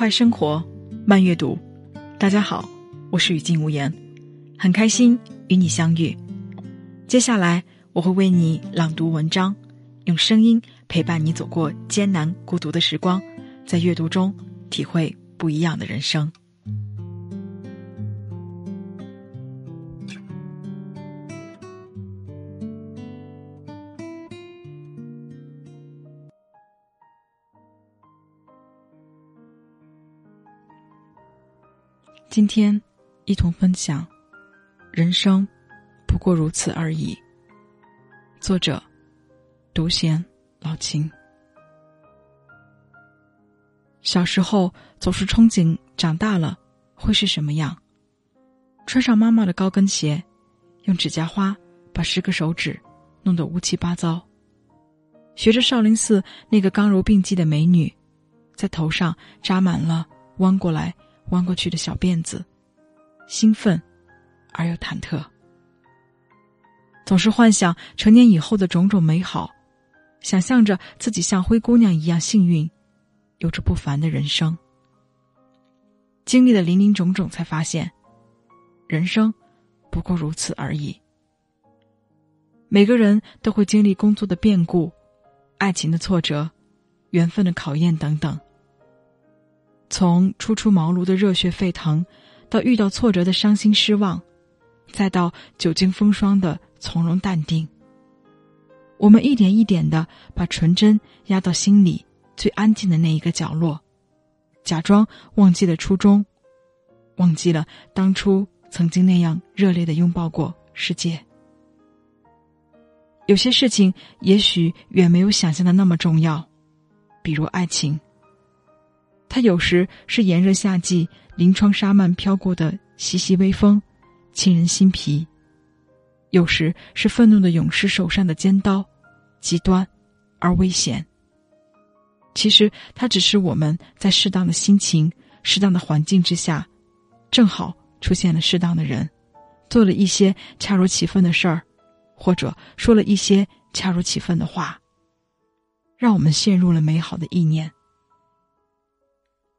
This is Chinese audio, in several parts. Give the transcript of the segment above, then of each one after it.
快生活，慢阅读。大家好，我是雨静无言，很开心与你相遇。接下来我会为你朗读文章，用声音陪伴你走过艰难孤独的时光，在阅读中体会不一样的人生。今天，一同分享：人生不过如此而已。作者：独贤老秦。小时候总是憧憬长大了会是什么样，穿上妈妈的高跟鞋，用指甲花把十个手指弄得乌七八糟，学着少林寺那个刚柔并济的美女，在头上扎满了弯过来。弯过去的小辫子，兴奋而又忐忑，总是幻想成年以后的种种美好，想象着自己像灰姑娘一样幸运，有着不凡的人生。经历了林林种种，才发现，人生不过如此而已。每个人都会经历工作的变故、爱情的挫折、缘分的考验等等。从初出茅庐的热血沸腾，到遇到挫折的伤心失望，再到久经风霜的从容淡定，我们一点一点的把纯真压到心里最安静的那一个角落，假装忘记了初衷，忘记了当初曾经那样热烈的拥抱过世界。有些事情也许远没有想象的那么重要，比如爱情。它有时是炎热夏季临窗纱幔飘过的习习微风，沁人心脾；有时是愤怒的勇士手上的尖刀，极端而危险。其实，它只是我们在适当的心情、适当的环境之下，正好出现了适当的人，做了一些恰如其分的事儿，或者说了一些恰如其分的话，让我们陷入了美好的意念。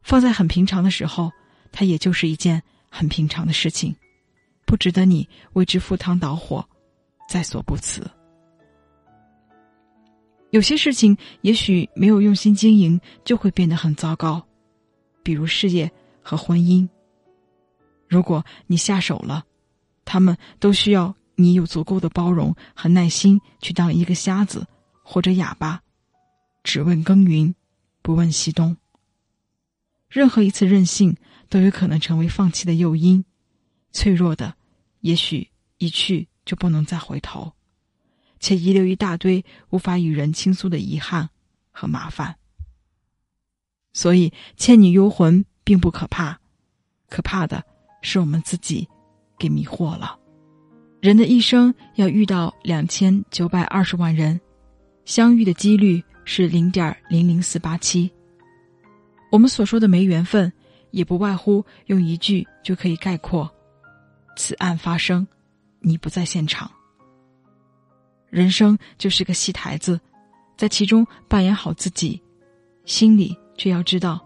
放在很平常的时候，它也就是一件很平常的事情，不值得你为之赴汤蹈火，在所不辞。有些事情也许没有用心经营，就会变得很糟糕，比如事业和婚姻。如果你下手了，他们都需要你有足够的包容和耐心去当一个瞎子或者哑巴，只问耕耘，不问西东。任何一次任性都有可能成为放弃的诱因，脆弱的，也许一去就不能再回头，且遗留一大堆无法与人倾诉的遗憾和麻烦。所以，倩女幽魂并不可怕，可怕的是我们自己给迷惑了。人的一生要遇到两千九百二十万人，相遇的几率是零点零零四八七。我们所说的没缘分，也不外乎用一句就可以概括：此案发生，你不在现场。人生就是个戏台子，在其中扮演好自己，心里却要知道，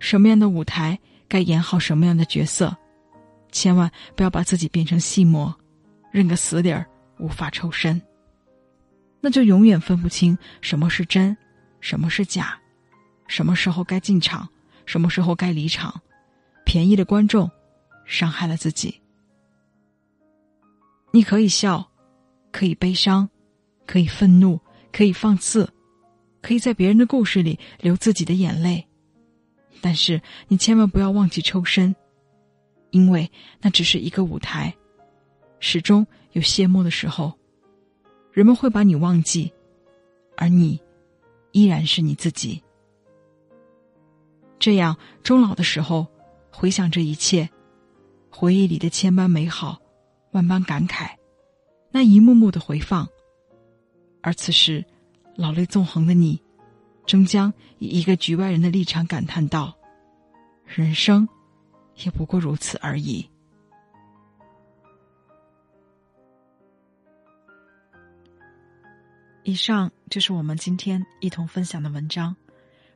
什么样的舞台该演好什么样的角色，千万不要把自己变成戏魔，认个死理儿，无法抽身。那就永远分不清什么是真，什么是假。什么时候该进场，什么时候该离场？便宜的观众，伤害了自己。你可以笑，可以悲伤，可以愤怒，可以放肆，可以在别人的故事里流自己的眼泪，但是你千万不要忘记抽身，因为那只是一个舞台，始终有谢幕的时候，人们会把你忘记，而你依然是你自己。这样，终老的时候，回想这一切，回忆里的千般美好，万般感慨，那一幕幕的回放。而此时，老泪纵横的你，终将以一个局外人的立场感叹道：“人生，也不过如此而已。”以上就是我们今天一同分享的文章。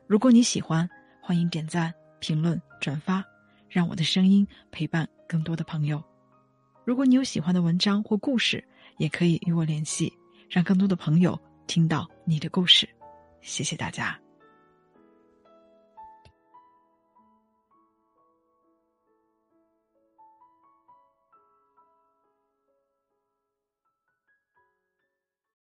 如果你喜欢，欢迎点赞、评论、转发，让我的声音陪伴更多的朋友。如果你有喜欢的文章或故事，也可以与我联系，让更多的朋友听到你的故事。谢谢大家。